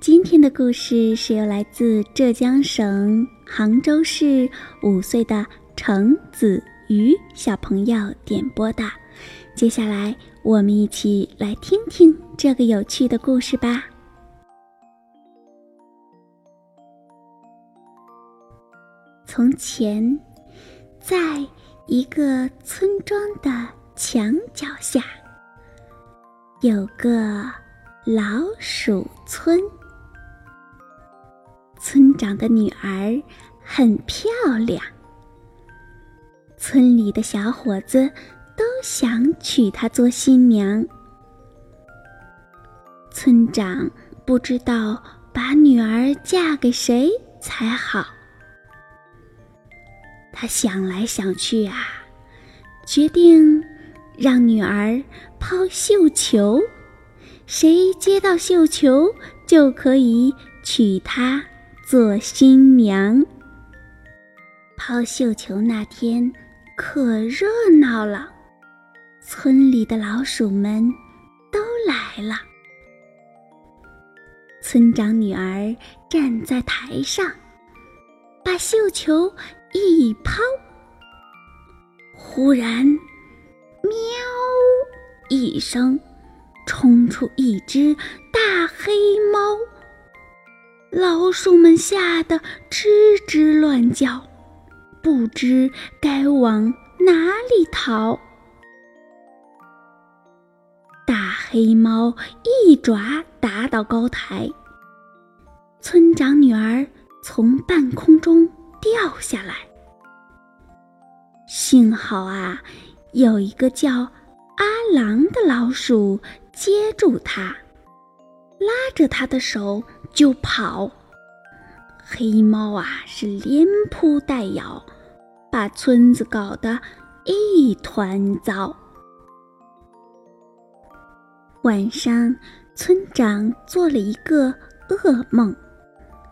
今天的故事是由来自浙江省杭州市五岁的程子瑜小朋友点播的。接下来，我们一起来听听这个有趣的故事吧。从前，在一个村庄的墙角下，有个老鼠村。村长的女儿很漂亮，村里的小伙子都想娶她做新娘。村长不知道把女儿嫁给谁才好，他想来想去啊，决定让女儿抛绣球，谁接到绣球就可以娶她。做新娘，抛绣球那天可热闹了，村里的老鼠们都来了。村长女儿站在台上，把绣球一抛，忽然，喵一声，冲出一只大黑猫。老鼠们吓得吱吱乱叫，不知该往哪里逃。大黑猫一爪打倒高台，村长女儿从半空中掉下来。幸好啊，有一个叫阿郎的老鼠接住她。拉着他的手就跑，黑猫啊是连扑带咬，把村子搞得一团糟。晚上，村长做了一个噩梦，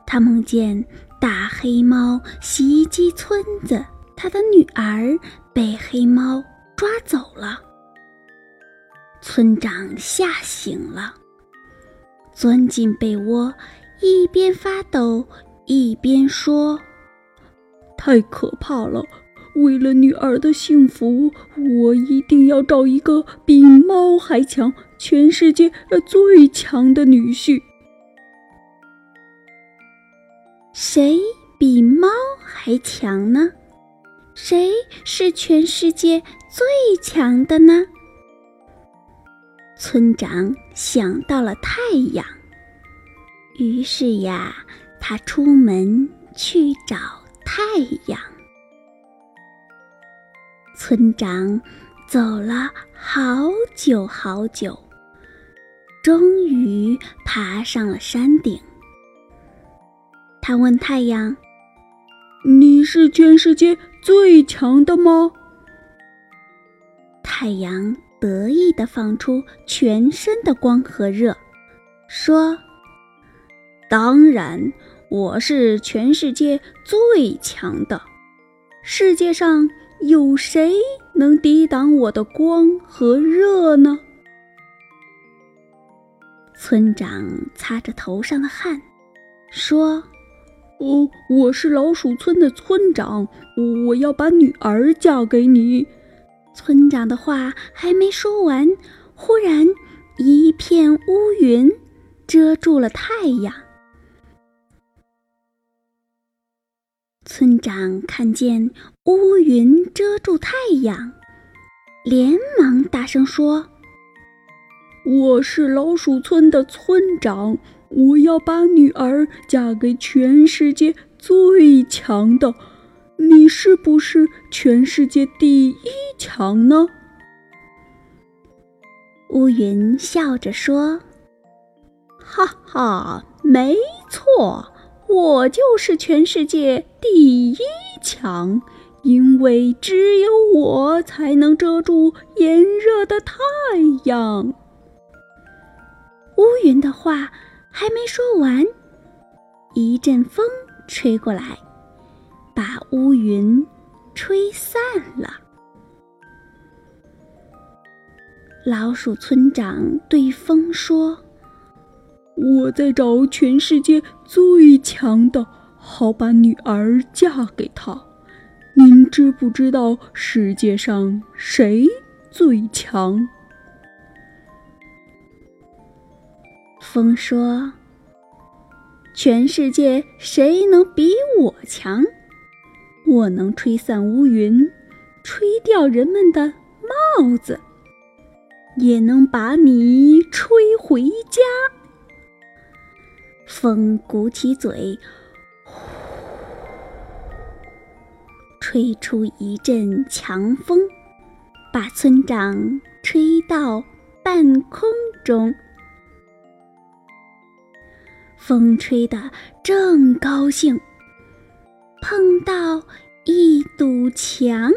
他梦见大黑猫袭击村子，他的女儿被黑猫抓走了。村长吓醒了。钻进被窝，一边发抖一边说：“太可怕了！为了女儿的幸福，我一定要找一个比猫还强、全世界最强的女婿。谁比猫还强呢？谁是全世界最强的呢？”村长想到了太阳，于是呀，他出门去找太阳。村长走了好久好久，终于爬上了山顶。他问太阳：“你是全世界最强的吗？”太阳。得意地放出全身的光和热，说：“当然，我是全世界最强的。世界上有谁能抵挡我的光和热呢？”村长擦着头上的汗，说：“哦，我是老鼠村的村长，我要把女儿嫁给你。”村长的话还没说完，忽然一片乌云遮住了太阳。村长看见乌云遮住太阳，连忙大声说：“我是老鼠村的村长，我要把女儿嫁给全世界最强的。”你是不是全世界第一强呢？乌云笑着说：“哈哈，没错，我就是全世界第一强，因为只有我才能遮住炎热的太阳。乌云的话还没说完，一阵风吹过来，老鼠村长对风说：“我在找全世界最强的，好把女儿嫁给他。您知不知道世界上谁最强？”风说：“全世界谁能比我强？我能吹散乌云，吹掉人们的帽子，也能把你吹回家。”风鼓起嘴，吹出一阵强风，把村长吹到半空中。风吹得正高兴，碰到一堵墙，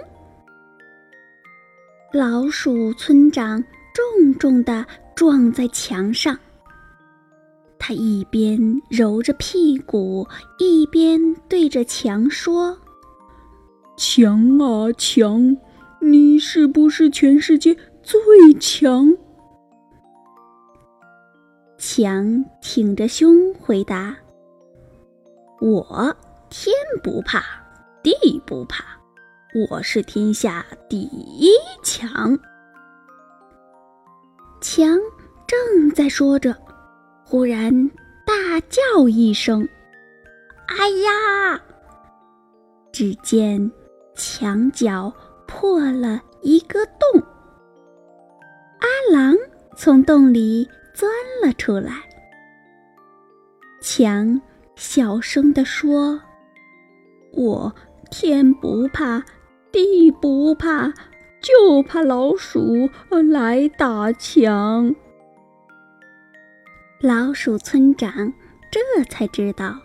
老鼠村长重重的撞在墙上。他一边揉着屁股，一边对着墙说：“墙啊墙，你是不是全世界最强？”墙挺着胸回答：“我天不怕地不怕，我是天下第一强。”墙正在说着，忽然大叫一声：“哎呀！”只见墙角破了一个洞，阿郎从洞里。钻了出来，强小声地说：“我天不怕地不怕，就怕老鼠来打墙。”老鼠村长这才知道，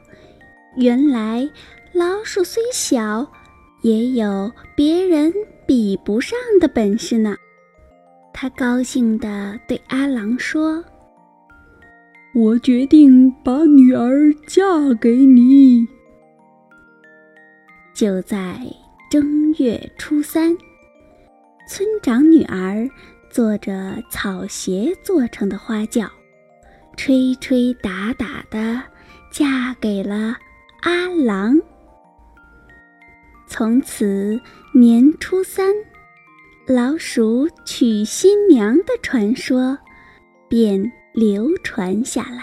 原来老鼠虽小，也有别人比不上的本事呢。他高兴地对阿郎说。我决定把女儿嫁给你。就在正月初三，村长女儿坐着草鞋做成的花轿，吹吹打打的嫁给了阿郎。从此年初三，老鼠娶新娘的传说便。流传下来，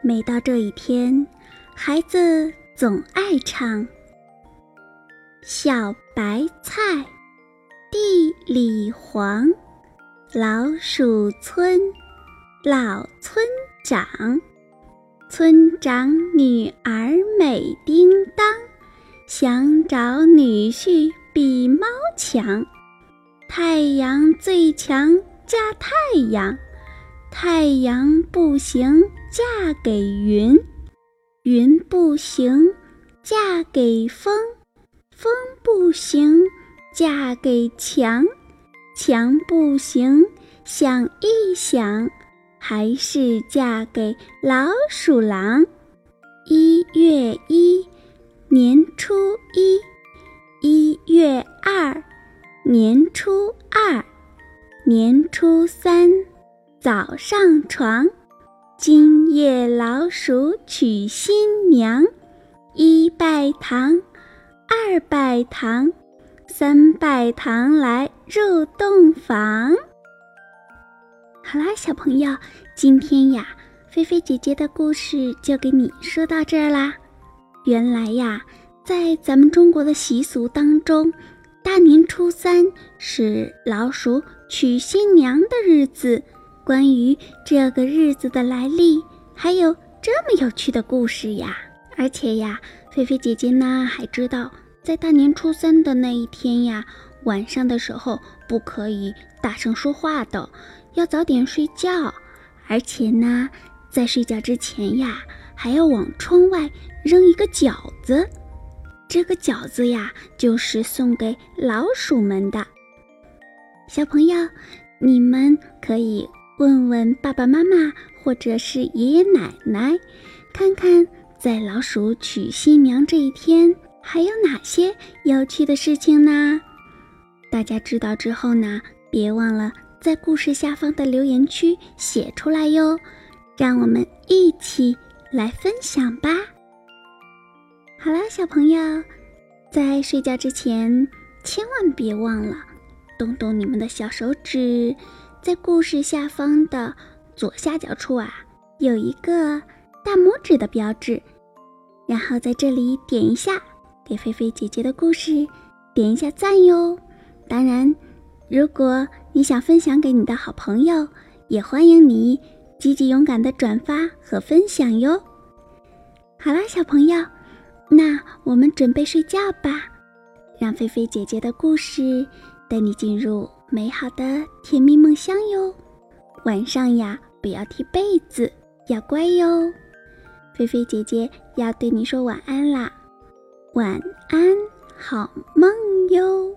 每到这一天，孩子总爱唱：“小白菜，地里黄，老鼠村，老村长，村长女儿美叮当，想找女婿比猫强，太阳最强，嫁太阳。”太阳不行，嫁给云；云不行，嫁给风；风不行，嫁给墙；墙不行，想一想，还是嫁给老鼠狼。一月一，年初一；一月二，年初二；年初三。早上床，今夜老鼠娶新娘。拜堂来入洞房。好啦，小朋友，今天呀，菲菲姐姐的故事就给你说到这儿啦。原来呀，在咱们中国的习俗当中，大年初三是老鼠娶新娘的日子。关于这个日子的来历，还有这么有趣的故事呀！而且呀，菲菲姐姐呢还知道，在大年初三的那一天呀，晚上的时候不可以大声说话的，要早点睡觉。而且呢，在睡觉之前呀，还要往窗外扔一个饺子。这个饺子呀，就是送给老鼠们的。小朋友，你们可以问问爸爸妈妈或者是爷爷奶奶，看看在老鼠娶新娘这一天还有哪些有趣的事情呢？大家知道之后呢，别忘了在故事下方的留言区写出来哟，让我们一起来分享吧。好啦，小朋友，在睡觉之前千万别忘了动动你们的小手指，在故事下方的左下角处啊，有一个大拇指的标志，然后在这里点一下，给菲菲姐姐的故事点一下赞哟。当然，如果你想分享给你的好朋友，也欢迎你积极勇敢的转发和分享哟。好啦，小朋友，那我们准备睡觉吧，让菲菲姐姐的故事带你进入美好的甜蜜梦乡哟。晚上呀，不要踢被子，要乖哟。菲菲姐姐要对你说晚安啦，晚安，好梦哟。